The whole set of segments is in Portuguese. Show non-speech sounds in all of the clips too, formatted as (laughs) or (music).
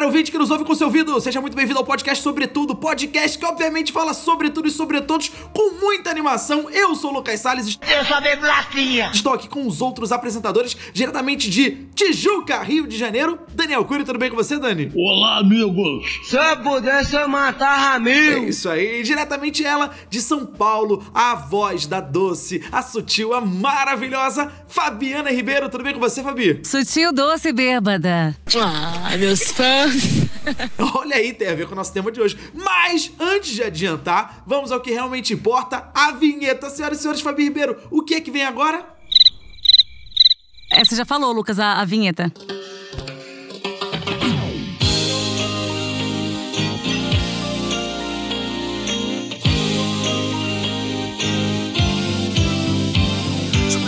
Cara, ouvinte que nos ouve com seu ouvido, seja muito bem-vindo ao podcast Sobretudo, podcast que obviamente fala sobre tudo e sobre todos com muita animação. Eu sou o Lucas Salles. Eu sou blacinha. Estou aqui com os outros apresentadores, diretamente de Tijuca, Rio de Janeiro. Daniel Cury, tudo bem com você, Dani? Olá, amigos! Se eu pudesse, eu matar É Ramil. isso aí, diretamente ela de São Paulo, a voz da doce, a sutil, a maravilhosa Fabiana Ribeiro. Tudo bem com você, Fabi? Sutil, doce e bêbada. Ah, meus fãs. (laughs) Olha aí, tem a ver com o nosso tema de hoje. Mas, antes de adiantar, vamos ao que realmente importa, a vinheta. Senhoras e senhores, Fabi Ribeiro, o que é que vem agora? É, você já falou, Lucas, a, a vinheta.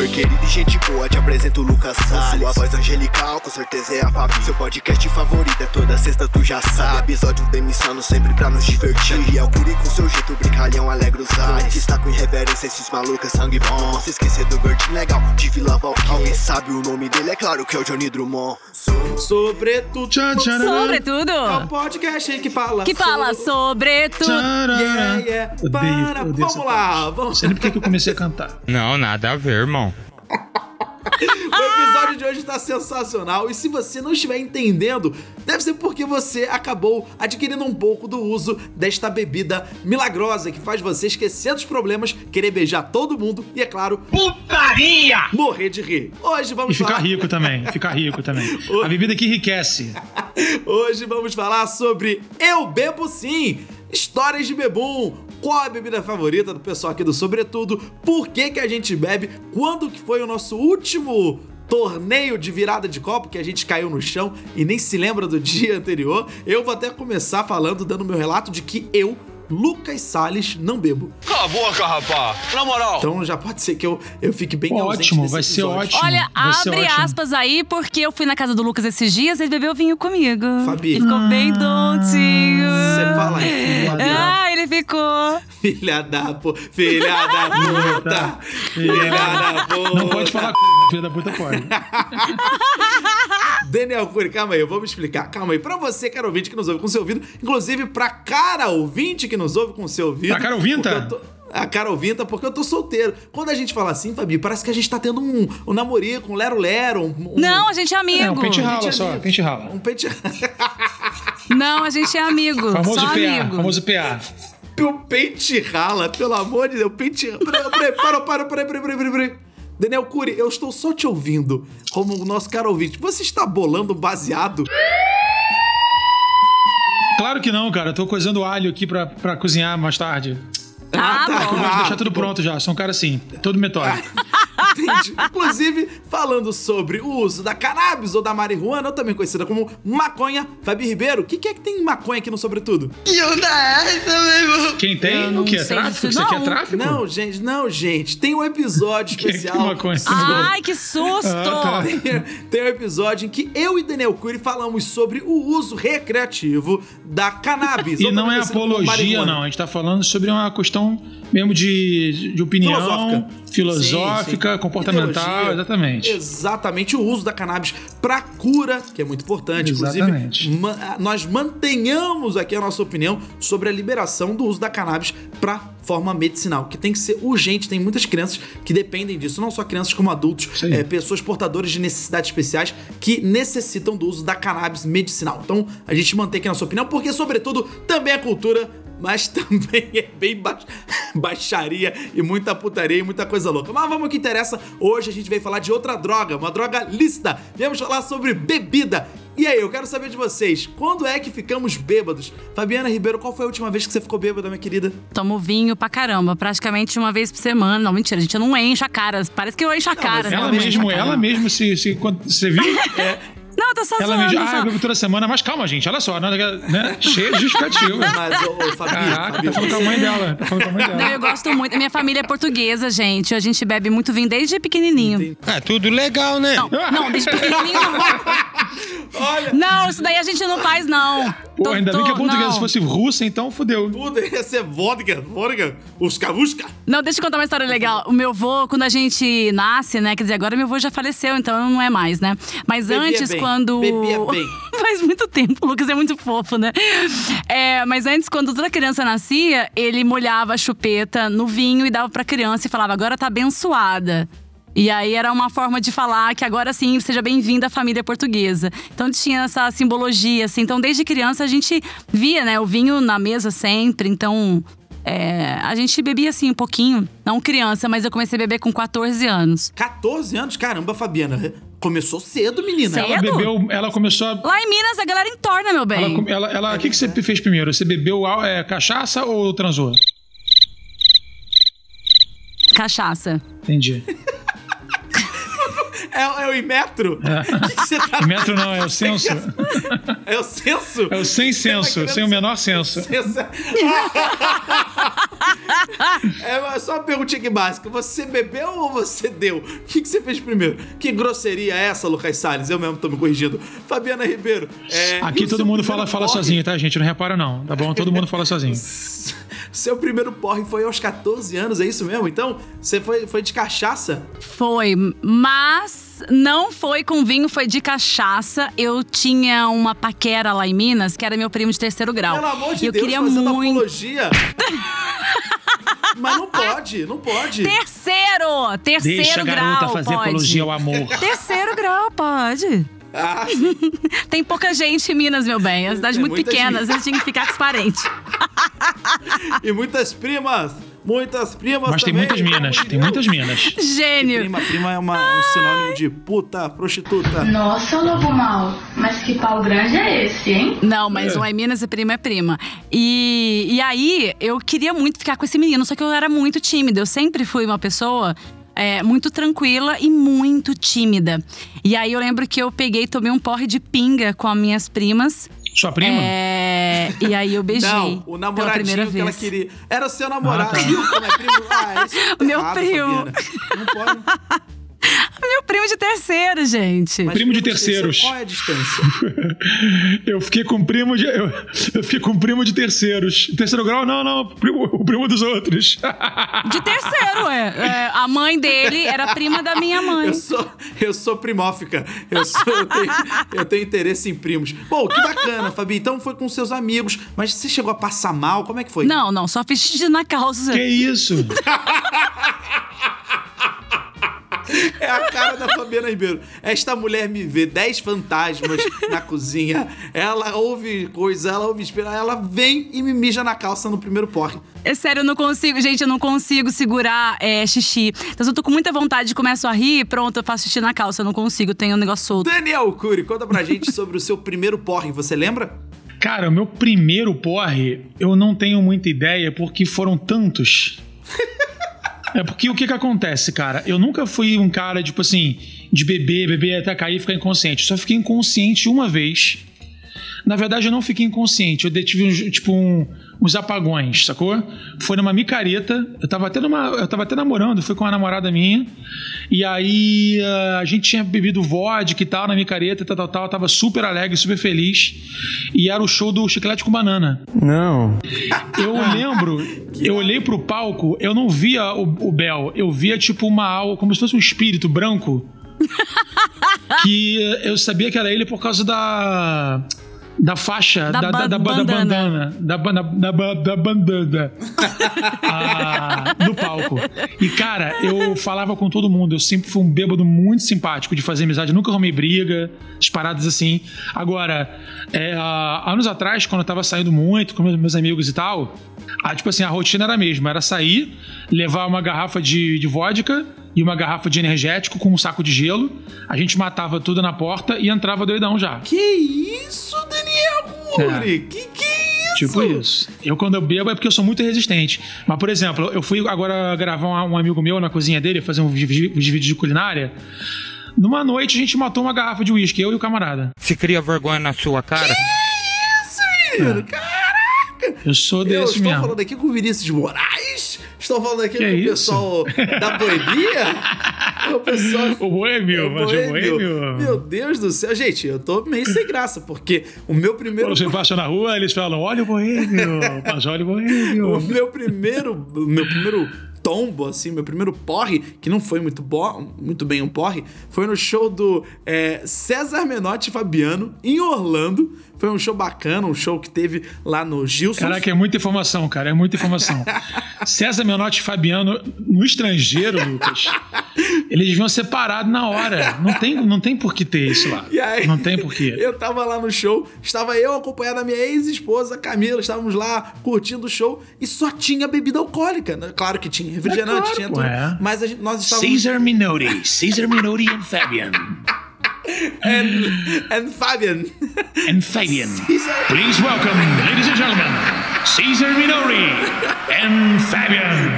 Super querido e gente boa, te apresento o Lucas Salles Sua voz angelical, com certeza é a Fabi Seu podcast favorito é toda sexta, tu já sabe Episódio demissando sempre pra nos divertir E é o Curi com seu jeito brincalhão, alegra os ares Está com irreverência, esses malucos, sangue bom Se esquecer do Bertin legal, de Vila Valkyrie Alguém sabe o nome dele, é claro que é o Johnny Drummond Sobretudo. Tchan, tchan, Sobretudo. É o podcast aí que fala. Que fala sobre... sobretudo. Yeah, yeah. Odeio, Para, odeio vamos lá, vamos. Não sei nem por que que eu comecei a cantar. Não, nada a ver, irmão. (laughs) O episódio de hoje está sensacional e se você não estiver entendendo, deve ser porque você acabou adquirindo um pouco do uso desta bebida milagrosa que faz você esquecer dos problemas, querer beijar todo mundo e, é claro, Putaria. morrer de rir. Hoje vamos E ficar falar... rico também, (laughs) ficar rico também. A bebida que enriquece. Hoje vamos falar sobre Eu Bebo Sim, histórias de bebum. Qual a bebida favorita do pessoal aqui do Sobretudo? Por que, que a gente bebe? Quando que foi o nosso último torneio de virada de copo que a gente caiu no chão e nem se lembra do (laughs) dia anterior? Eu vou até começar falando, dando meu relato de que eu, Lucas Salles, não bebo. Cala a boca, rapaz. Na moral. Então já pode ser que eu, eu fique bem ausente Ótimo, vai ser episódio. ótimo. Olha, Vai abre ótimo. aspas aí, porque eu fui na casa do Lucas esses dias e ele bebeu vinho comigo. Fabi. E ficou bem docinho. Você fala aí. Ah, ele ficou. Filha da puta, filha da (laughs) puta, filha da puta. Não pode falar filha da puta, pode. (laughs) Daniel Cury, calma aí, eu vou me explicar. Calma aí. Pra você, cara ouvinte, que nos ouve com seu ouvido, inclusive pra cara ouvinte que nos ouve com seu ouvido. Pra cara ouvinta? tô- A cara ouvinta, porque eu tô solteiro. Quando a gente fala assim, Fabi, parece que a gente tá tendo um, um namorico, um lero-lero, um, um- Não, a gente é amigo. É, um pente a rala é só, amigo. pente rala. Um pente... (laughs) Não, a gente é amigo. Famoso Só PA, amigo. famoso PA. o pente rala, pelo amor de Deus, pente rala. Peraí, peraí, para, para, peraí, peraí, peraí, peraí. Daniel Cury, eu estou só te ouvindo como o nosso cara ouvinte. Você está bolando baseado? Claro que não, cara. Eu tô coisando alho aqui pra, pra cozinhar mais tarde. Tá Eu bom. gosto de deixar Ah, tudo pronto já. Sou um cara assim, todo metódico. (laughs) Entendi. Inclusive, falando sobre o uso da cannabis ou da marihuana, ou também conhecida como maconha, Fabi Ribeiro, o que, que é que tem maconha aqui no Sobretudo? E onda é essa, meu irmão? Quem tem? O que? É tráfico? Isso aqui é não. tráfico? Não, gente, não, gente. Tem um episódio (laughs) Que- que especial. maconha? Ai, que susto! Ah, tá. Tem um episódio em que eu e Daniel Cury falamos sobre o uso recreativo da cannabis. E ou não é apologia, não. A gente tá falando sobre uma questão mesmo de, de opinião, Filosófica. filosófica, Sim, sim. comportamental, Ideologia. exatamente. Exatamente, o uso da cannabis para cura, que é muito importante. Exatamente. Inclusive, ma- nós mantenhamos aqui a nossa opinião sobre a liberação do uso da cannabis para forma medicinal, que tem que ser urgente. Tem muitas crianças que dependem disso, não só crianças como adultos, é, pessoas portadoras de necessidades especiais que necessitam do uso da cannabis medicinal. Então, a gente mantém aqui a nossa opinião, porque, sobretudo, também é cultura mas também é bem ba- baixaria e muita putaria e muita coisa louca. Mas vamos ao que interessa. Hoje a gente vai falar de outra droga, uma droga lícita. Viemos falar sobre bebida. E aí, eu quero saber de vocês, quando é que ficamos bêbados? Fabiana Ribeiro, qual foi a última vez que você ficou bêbada, minha querida? Tomo vinho pra caramba, praticamente uma vez por semana. Não, mentira, gente, eu não encho a cara. Parece que eu encho a cara. né? Ela Eu encho a mesmo, ela mesmo, se, se, quando você viu, Não, eu tô só ela zoando. mesmo, ah, só. eu bebo toda semana, mas calma, gente, olha só, né? né? cheio de justificativa. (laughs) Mas, ô, ô, Fabi, Caraca, Fabi, tá falando com a mãe dela, tá falando com a mãe Não, dela. eu gosto muito. Minha família é portuguesa, gente. A gente bebe muito vinho desde pequenininho. É tudo legal, né? Não, não, desde pequenininho não. (laughs) Olha, Não, isso daí a gente não faz, não. Pô, Tô- ainda bem que tô- português, não. se fosse russa, então fudeu. tudo ia ser vodka, vodka, usca-usca. Não, deixa eu contar uma história legal. O meu avô, quando a gente nasce, né? Quer dizer, agora meu avô já faleceu, então não é mais, né? Mas Bebia antes, bem, quando. bebia bem. (laughs) faz muito tempo. O Lucas é muito fofo, né? É, mas antes, quando toda criança nascia, ele molhava a chupeta no vinho e dava pra criança e falava: agora tá abençoada. E aí era uma forma de falar que agora sim, seja bem-vinda à família portuguesa. Então tinha essa simbologia, assim. Então desde criança a gente via, né, o vinho na mesa sempre. Então é, a gente bebia assim um pouquinho. Não criança, mas eu comecei a beber com 14 anos. 14 anos? Caramba, Fabiana. Começou cedo, menina. Cedo? Ela bebeu, ela começou a. Lá em Minas a galera entorna, meu bem. Ela, come- ela, ela- o que, que você fez primeiro? Você bebeu é, cachaça ou transou? Cachaça. Entendi. É, é o Imetro? (laughs) O que, que você tá. Metro não, é o senso. É o censo? É o sem senso, querendo sem o menor senso. (laughs) Censo. É (laughs) só uma perguntinha aqui básica. Você bebeu ou você deu? O que, que você fez primeiro? Que grosseria é essa, Lucas Salles? Eu mesmo tô me corrigindo. Fabiana Ribeiro. é, Aqui todo mundo fala, fala sozinho, tá, gente? Não repara, não. Tá bom? Todo mundo fala sozinho. Seu primeiro porre foi aos 14 anos, é isso mesmo? Então, você foi, foi de cachaça? Foi, mas não foi com vinho, foi de cachaça. Eu tinha uma paquera lá em Minas, que era meu primo de terceiro grau. Pelo amor de eu Deus, queria fazendo muito. apologia. (laughs) Mas não pode, não pode. Terceiro! Terceiro Deixa a grau. garota fazer pode. apologia ao amor. (laughs) Terceiro grau, pode. Ah, (laughs) Tem pouca gente em Minas, meu bem. É uma cidade Tem muito muita pequena, gente. às vezes tinha que ficar com os parentes. (laughs) e muitas primas. Muitas primas Mas tem também, muitas pelo minas, tem muitas minas. Gênio. Prima, prima é uma- um sinônimo de puta, prostituta. Nossa, lobo mal. Mas que pau grande é esse, hein? Não, mas lá em Minas é prima é prima. E, e aí, eu queria muito ficar com esse menino, só que eu era muito tímida. Eu sempre fui uma pessoa é, muito tranquila e muito tímida. E aí eu lembro que eu peguei e tomei um porre de pinga com as minhas primas. Sua prima? É, e aí eu beijei. Não, o namoradinho que ela queria. Era o seu namorado, Ah, tá. viu? Como é primo? Ah, isso tá Meu errado, primo. Fabiana. Não pode. Primo de terceiro, gente. Mas Primo de terceiro, terceiros. Qual é a distância? (laughs) Eu fiquei com primo de. Eu, eu fiquei com primo de terceiros. Terceiro grau? Não, não. Primo, o primo dos outros. De terceiro, é. É, A mãe dele era prima da minha mãe. Eu sou, eu sou primófica. Eu, sou, eu, tenho, eu tenho interesse em primos. Bom, que bacana, Fabi. Então foi com seus amigos. Mas você chegou a passar mal? Como é que foi? Não, não, só fiz xixi na calça. que isso? (laughs) É a cara da Fabiana Ribeiro. Esta mulher me vê 10 fantasmas na cozinha. Ela ouve coisa, ela ouve esperar. Ela vem e me mija na calça no primeiro porre. É sério, eu não consigo, gente, eu não consigo segurar é, xixi. Então, se eu tô com muita vontade e começo a rir, pronto, eu faço xixi na calça. Eu não consigo, tenho um negócio solto. Daniel Cury, conta pra gente sobre o seu primeiro porre. Você lembra? Cara, o meu primeiro porre, eu não tenho muita ideia porque foram tantos. (laughs) É porque o que que acontece, cara? Eu nunca fui um cara, tipo assim, de beber, beber até cair e ficar inconsciente. Só fiquei inconsciente uma vez. Na verdade, eu não fiquei inconsciente. Eu tive, uns, tipo, um- uns apagões, sacou? Foi numa micareta. Eu tava até, numa, eu tava até namorando, fui com uma namorada minha. E aí ah, a gente tinha bebido vodka e tal na micareta, tal, tal, tal. Eu tava super alegre, super feliz. E era o show do Chiclete com Banana. Não. Eu lembro, eu olhei pro palco, eu não via o, o Bel, eu via tipo uma alma, como se fosse um espírito branco. (laughs) que eu sabia que era ele por causa da. Da faixa, Da da, ba- da, da bandana. Da, da, da, ba- da bandana. (laughs) Ah, no palco. E, cara, eu falava com todo mundo. Eu sempre fui um bêbado muito simpático de fazer amizade. Nunca arrumei briga, as paradas assim. Agora, é, há anos atrás, quando eu tava saindo muito com meus amigos e tal, a, tipo assim, a rotina era a mesma. Era sair, levar uma garrafa de, de vodka e uma garrafa de energético com um saco de gelo. A gente matava tudo na porta e entrava doidão já. Que isso, Daniel Cury? Que que é isso? Tipo isso. Eu, quando eu bebo, é porque eu sou muito resistente. Mas, por exemplo, eu fui agora gravar um, um amigo meu na cozinha dele, fazer um vídeo vídeos de culinária. Numa noite, a gente matou uma garrafa de uísque, eu e o camarada. Se cria vergonha na sua cara? Isso, menino, caraca! Eu sou Eu desse estou mesmo. falando aqui com o Vinícius Moraes? Estou falando aqui Que com o pessoal da Boemia? o pessoal... (laughs) O boêmio, mas o Boêmio. Meu Deus do céu. Gente, eu tô meio sem graça, porque o meu primeiro... Quando você passa na rua, eles falam: olha o boêmio, mas olha o boêmio. O meu primeiro, o meu primeiro tombo, assim, meu primeiro porre, que não foi muito, bo muito bem um porre, foi no show do é, César Menotti e Fabiano, em Orlando. Foi um show bacana, um show que teve lá no Gilson. Caraca, é muita informação, cara, é muita informação. (laughs) César Menotti e Fabiano, no estrangeiro, Lucas, eles deviam ser parados na hora. Não tem, não tem por que ter isso lá. Aí, não tem por quê. Eu tava lá no show, estava eu acompanhado da minha ex-esposa, Camila, estávamos lá curtindo o show e só tinha bebida alcoólica. Claro que tinha refrigerante, É claro, tinha tudo. é. Mas a gente- nós estávamos. Caesar Minotti, Caesar Minotti and Fabian. And, and Fabian. And Fabian. Please welcome, ladies and gentlemen, Caesar Minori and Fabian.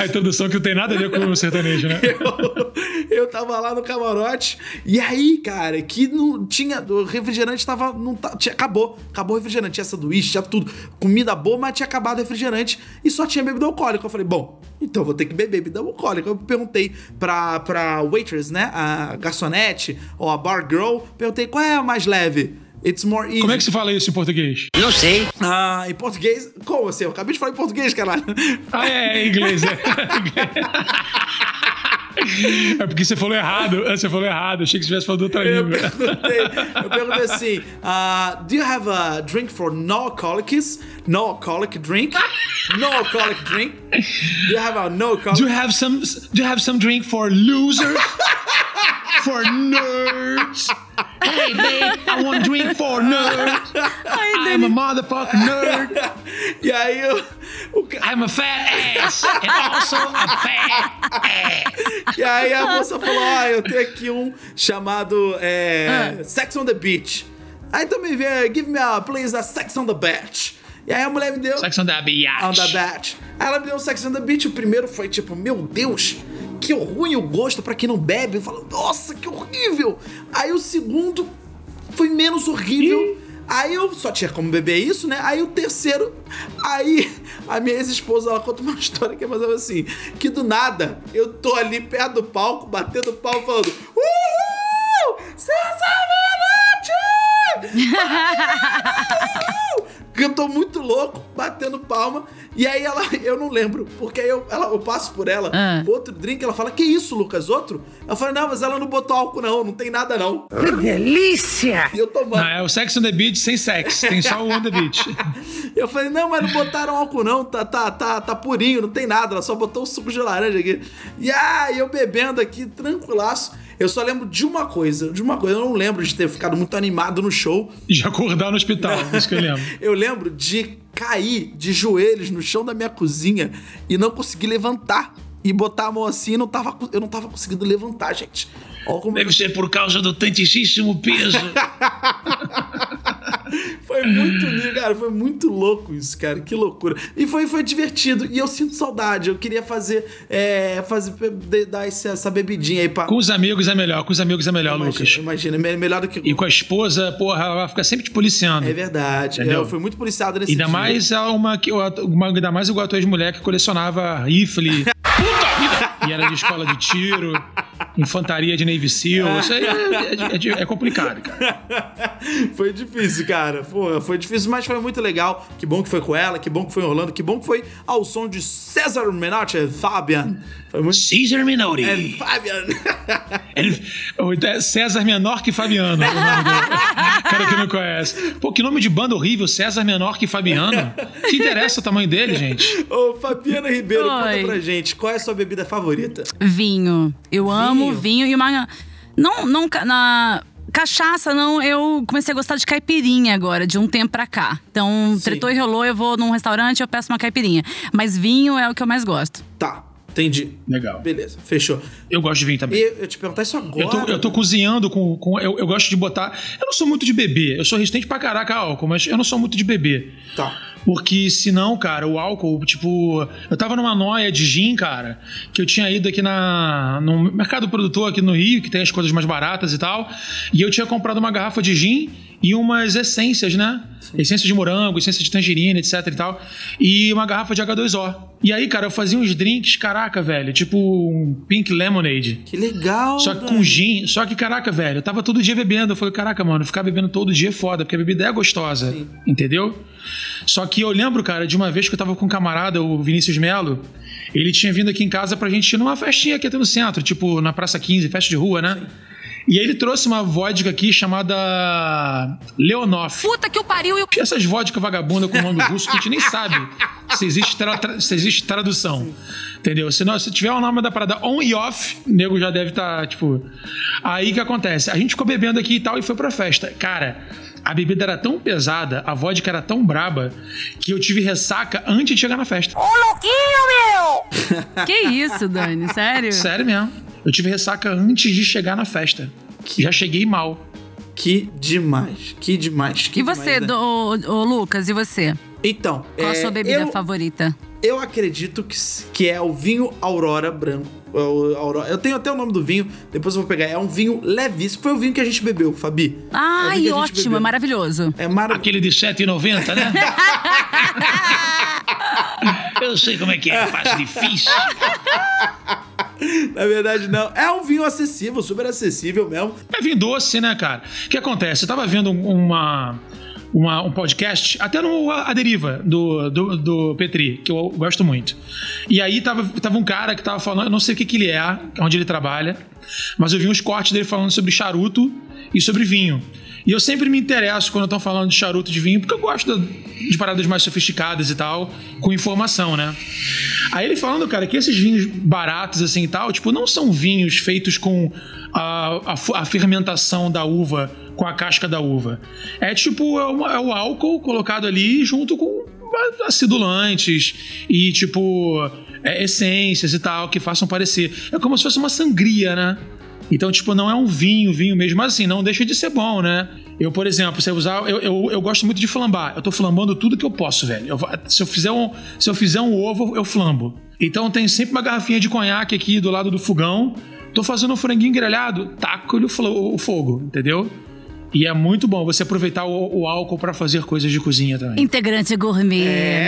A introdução que não tem nada a ver com o sertanejo, né? (laughs) eu, eu tava lá no camarote e aí, cara, que não tinha. O refrigerante tava. Não, tinha, acabou. Acabou o refrigerante. Tinha sanduíche, tinha tudo. Comida boa, mas tinha acabado o refrigerante e só tinha bebida alcoólica. Eu falei, bom, então vou ter que beber bebida alcoólica. Eu perguntei pra, pra waitress, né? A garçonete ou a bar girl. Perguntei qual é a mais leve. It's more easy. Como é que se fala isso em português? Não sei. Ah, em português. Como assim? Eu acabei de falar em português, caralho. Ah, é, é inglês, é. É porque você falou errado. Você falou errado. Achei que você tivesse falado outra Eu língua. perguntei, eu perguntei assim: uh, Do you have a drink for no alcoholics? No alcoholic drink? No alcoholic drink? Do you have a no Do alcoholic? you have some do you have some drink for losers? for nerds? Hey babe, I want drink for nerds. I'm a motherfucking nerd. (laughs) E aí eu, o ca- I'm a fat ass and also a fat ass. e aí a moça falou: Ah, eu tenho aqui um chamado é, Sex on the Beach. Aí também vem, give me a please a Sex on the Beach. E aí a mulher me deu. Sex on the biatch. on the Beach. Aí ela me deu um Sex on the Beach. O primeiro foi tipo, meu Deus, que ruim o gosto pra quem não bebe. Eu falo, nossa, que horrível. Aí o segundo foi menos horrível. Aí eu só tinha como beber isso, né? Aí o terceiro, aí a minha ex-esposa, ela conta uma (laughs) história que é mais ou menos assim, que do nada, eu tô ali perto do palco, batendo palco, falando, Uhul! Menotti! (laughs) Porque eu tô muito louco, batendo palma. E aí ela, (laughs) eu não lembro. Porque aí eu, ela, eu passo por ela, Ah. outro drink, ela fala: Que isso, Lucas? Outro? Eu falei: Não, mas ela não botou álcool, não, não tem nada, não. Que delícia! E eu tomando. Não, é o Sex on the Beach sem sex. Tem só o on the beach. (laughs) Eu falei, não, mas não botaram álcool, não. Tá, tá, tá, tá purinho, não tem nada. Ela só botou o suco de laranja aqui. E aí, eu bebendo aqui, tranquilaço. Eu só lembro de uma coisa, de uma coisa. Eu não lembro de ter ficado muito animado no show. E de acordar no hospital, isso que eu lembro. (laughs) Eu lembro de cair de joelhos no chão da minha cozinha e não conseguir levantar. E botar a mão assim, e não tava, eu não tava conseguindo levantar, gente. Deve ser por causa do tantíssimo peso. (laughs) Foi muito lindo, cara. Foi muito louco isso, cara. Que loucura. E foi, foi divertido. E eu sinto saudade. Eu queria fazer. É, fazer dar essa bebidinha aí pra. Com os amigos é melhor, com os amigos é melhor, imagina, Lucas. imagina, me- melhor do que. E com a esposa, porra, ela vai ficar sempre te policiando. É verdade. Entendeu? É, eu fui muito policiado nesse Ainda dia. mais uma, uma, ainda mais igual a tua ex-mulher que colecionava rifle. (laughs) E era de escola de tiro, infantaria de Navy SEAL. Isso aí é, é- é complicado, cara. (laughs) foi difícil, cara. Pô, foi difícil, mas foi muito legal. Que bom que foi com ela, que bom que foi em Orlando, que bom que foi ao som de César Menotti e Fabian. Foi muito. Caesar Minotti. And Fabian. Ele- é César Menor que Fabiano. (laughs) cara que não conhece. Pô, que nome de banda horrível, César Menor que Fabiano. Que interessa o tamanho dele, gente? Ô, Fabiana Ribeiro, conta Oi. pra gente, qual é a sua bebida favorita? Vinho. Eu amo vinho e uma. Não, não. Na. Cachaça, não, eu comecei a gostar de caipirinha agora, de um tempo pra cá. Então, Sim. tretou e rolou, eu vou num restaurante eu peço uma caipirinha. Mas vinho é o que eu mais gosto. Tá, entendi. Legal. Beleza, fechou. Eu gosto de vinho também. E eu te perguntar isso agora. Eu tô, eu tô cozinhando com. com eu, eu gosto de botar. Eu não sou muito de beber. Eu sou resistente pra caraca a álcool, mas eu não sou muito de beber. Tá. Porque senão, cara, o álcool, tipo. Eu tava numa noia de gin, cara, que eu tinha ido aqui na, no mercado produtor aqui no Rio, que tem as coisas mais baratas e tal. E eu tinha comprado uma garrafa de gin e umas essências, né? Essência de morango, essência de tangerina, etc e tal. E uma garrafa de H2O. E aí, cara, eu fazia uns drinks, caraca, velho, tipo um pink lemonade. Que legal. Só que com gin. Só que, caraca, velho, eu tava todo dia bebendo. Eu falei, caraca, mano, ficar bebendo todo dia é foda, porque a bebida é gostosa. Entendeu? Só que eu lembro, cara, de uma vez que eu tava com um camarada, o Vinícius Melo. Ele tinha vindo aqui em casa pra gente ir numa festinha aqui até no centro, tipo na Praça 15, festa de rua, né? E aí ele trouxe uma vodka aqui chamada Leonoff. Puta que o pariu e o. Essas vodka vagabunda com nome russo que a gente nem sabe se existe, tra- se existe tradução. Entendeu? Se, não, se tiver o nome da parada on e off, o nego já deve estar, tipo. Aí que acontece? A gente ficou bebendo aqui e tal e foi pra festa. Cara, a bebida era tão pesada, a vodka era tão braba, que eu tive ressaca antes de chegar na festa. Ô, louquinho, meu! (laughs) Que isso, Dani? Sério? Sério mesmo. Eu tive ressaca antes de chegar na festa. Já cheguei mal. Que demais, que demais. Que E você, demais, né? do, ô, ô, Lucas, e você? Então, Qual a é, sua bebida eu, favorita? eu acredito que, que é o vinho Aurora Branco. É o Aurora- Eu tenho até o nome do vinho, depois eu vou pegar. É um vinho levíssimo. Foi o vinho que a gente bebeu, Fabi. É o Ai, que a gente ótimo, é bebeu. maravilhoso. É maravilhoso. Aquele de 7,90, né? (laughs) Eu sei como é que é, fácil difícil. Na verdade, não. É um vinho acessível, super acessível mesmo. É vinho doce, né, cara? O que acontece? Eu tava vendo uma, uma- um podcast, até no A Deriva, do, do, do Petri, que eu gosto muito. E aí tava, tava um cara que tava falando, eu não sei o que, que ele é, onde ele trabalha, mas eu vi uns cortes dele falando sobre charuto e sobre vinho. E eu sempre me interesso quando estão falando de charuto de vinho, porque eu gosto de paradas mais sofisticadas e tal, com informação, né? Aí ele falando, cara, que esses vinhos baratos assim e tal, tipo, não são vinhos feitos com a, a a fermentação da uva, com a casca da uva. É tipo, é, uma- é o álcool colocado ali junto com acidulantes e, tipo, é, essências e tal, que façam parecer. É como se fosse uma sangria, né? Então, tipo, não é um vinho, vinho mesmo, mas assim, não deixa de ser bom, né? Eu, por exemplo, se eu usar. Eu, eu, eu gosto muito de flambar. Eu tô flambando tudo que eu posso, velho. Eu se, eu fizer um, se eu fizer um ovo, eu flambo. Então tem sempre uma garrafinha de conhaque aqui do lado do fogão. Tô fazendo um franguinho grelhado, taco-lhe o fogo, entendeu? E é muito bom você aproveitar o, o álcool pra fazer coisas de cozinha também. Integrante gourmet, É,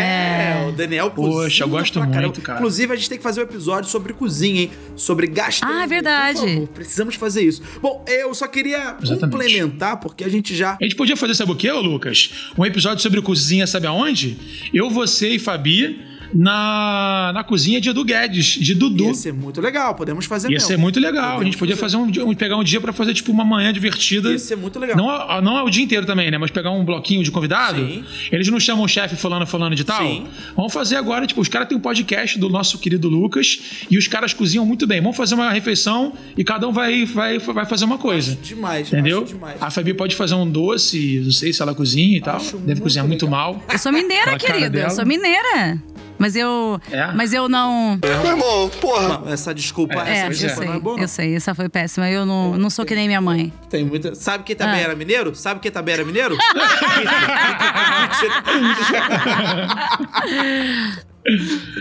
né? o Daniel cozinha Poxa, eu gosto pra caramba. muito, cara. Inclusive, a gente tem que fazer um episódio sobre cozinha, hein? Sobre gastronomia. Ah, é verdade. Por favor, precisamos fazer isso. Bom, eu só queria Exatamente. complementar, porque a gente já... A gente podia fazer, sabe o que, ô Lucas? Um episódio sobre cozinha, sabe aonde? Eu, você e Fabi na, na cozinha de Edu Guedes, de Dudu. Ia ser muito legal, podemos fazer Ia mesmo. ser muito legal. a Podemos gente podia fazer um, dia- um- pegar um dia pra fazer tipo uma manhã divertida. Ia ser muito legal. Não, a- não é o dia inteiro também, né? Mas pegar um bloquinho de convidado. Sim. Eles não chamam o chefe falando, falando de tal. Sim. Vamos fazer agora, tipo, os caras têm um podcast do nosso querido Lucas e os caras cozinham muito bem. Vamos fazer uma refeição e cada um vai, vai, vai fazer uma coisa. Demais, Entendeu? acho demais. A Fabi pode fazer um doce, não sei se ela cozinha e tal. Acho Deve muito cozinhar muito legal. mal. Eu sou mineira, querido. Eu sou mineira. Mas eu. É? Mas eu não. Meu irmão, porra. Não, essa desculpa, É, É, essa desculpa sei. não é boa, não. Eu sei, essa foi péssima. Eu não, não sou que nem minha mãe. Tem muita... Sabe quem também Ah. era mineiro? Sabe quem também era mineiro? (laughs)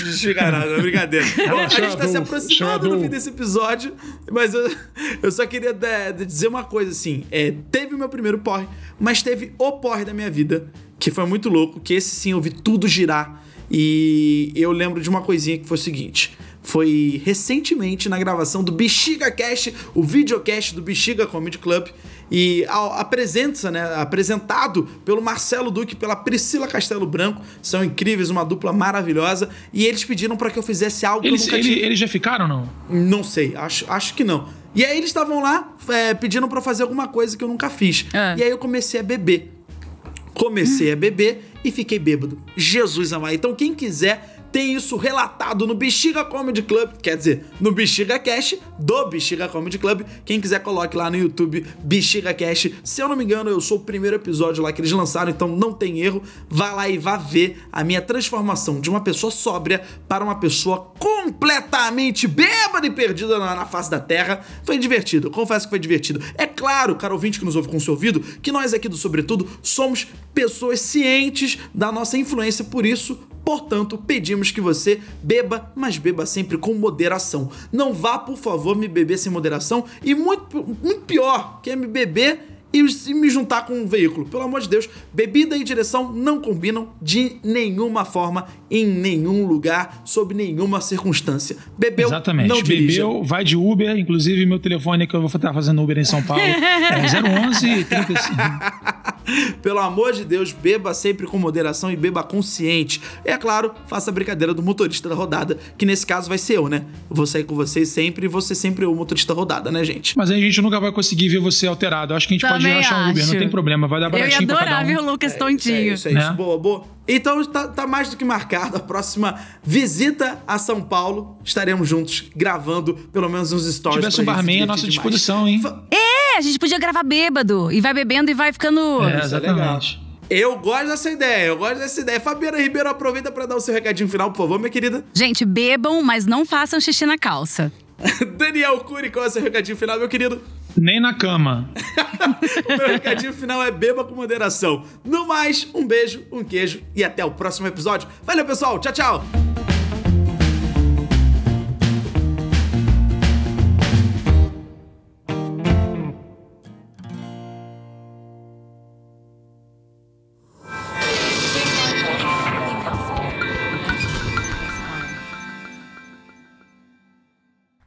Desfigarado, é brincadeira. (laughs) A gente tá se aproximando do fim desse episódio, mas eu, eu só queria é, dizer uma coisa assim: é, teve o meu primeiro porre, mas teve o porre da minha vida, que foi muito louco, que esse sim eu vi tudo girar. E eu lembro de uma coisinha que foi o seguinte. Foi recentemente na gravação do Bexiga Cast, o videocast do Bexiga Comedy Club. E a, a presença, né? Apresentado pelo Marcelo Duque pela Priscila Castelo Branco. São incríveis, uma dupla maravilhosa. E eles pediram pra que eu fizesse algo Eles, que eu nunca ele- tinha. eles já ficaram ou não? Não sei, acho, acho que não. E aí eles estavam lá é, pedindo pra eu fazer alguma coisa que eu nunca fiz. É. E aí eu comecei a beber. Comecei a beber e fiquei bêbado. Jesus amado. Então quem quiser tem isso relatado no Bexiga Comedy Club, quer dizer, no Bexiga Cash do Bexiga Comedy Club. Quem quiser coloque lá no YouTube Bexiga Cash. Se eu não me engano, eu sou o primeiro episódio lá que eles lançaram, então não tem erro. Vá lá e vá ver a minha transformação de uma pessoa sóbria para uma pessoa completamente bêbada e perdida na, na face da terra. Foi divertido, confesso que foi divertido. É claro, cara ouvinte que nos ouve com o seu ouvido, que nós aqui do Sobretudo somos pessoas cientes da nossa influência, por isso Portanto, pedimos que você beba, mas beba sempre com moderação. Não vá, por favor, me beber sem moderação. E muito, muito pior, que é me beber e, me juntar com um veículo. Pelo amor de Deus, bebida e direção não combinam de nenhuma forma, em nenhum lugar, sob nenhuma circunstância. Bebeu, Exatamente. não dirija. Bebeu, vai de Uber. Inclusive, meu telefone que eu vou estar fazendo Uber em São Paulo é (laughs) 011 35. (laughs) Pelo amor de Deus, beba sempre com moderação e beba consciente. E é claro, faça a brincadeira do motorista da rodada, que nesse caso vai ser eu, né? Eu vou sair com vocês sempre e você sempre é o motorista da rodada, né, gente? Mas aí a gente nunca vai conseguir ver você alterado. Eu acho que a gente pode Também achar um Uber, não tem problema. Vai dar Eu ia baratinho pra cada adorar um. ver o Lucas tontinho. É isso, é isso. Né? Boa, boa. Então tá, tá mais do que marcado a próxima visita a São Paulo. Estaremos juntos gravando pelo menos uns Se stories. tivesse um se barman à divertir nossa demais. disposição, hein? Fa- É, a gente podia gravar bêbado. E vai bebendo e vai ficando. É, Isso é legal. exatamente. Eu gosto dessa ideia, eu gosto dessa ideia. Fabiana Ribeiro, aproveita pra dar o seu recadinho final, por favor, minha querida. Gente, bebam, mas não façam xixi na calça. (laughs) Daniel Cury, qual é o seu recadinho final, meu querido? Nem na cama. O (laughs) meu recadinho final é beba com moderação. No mais, um beijo, um queijo e até o próximo episódio. Valeu, pessoal. Tchau, tchau.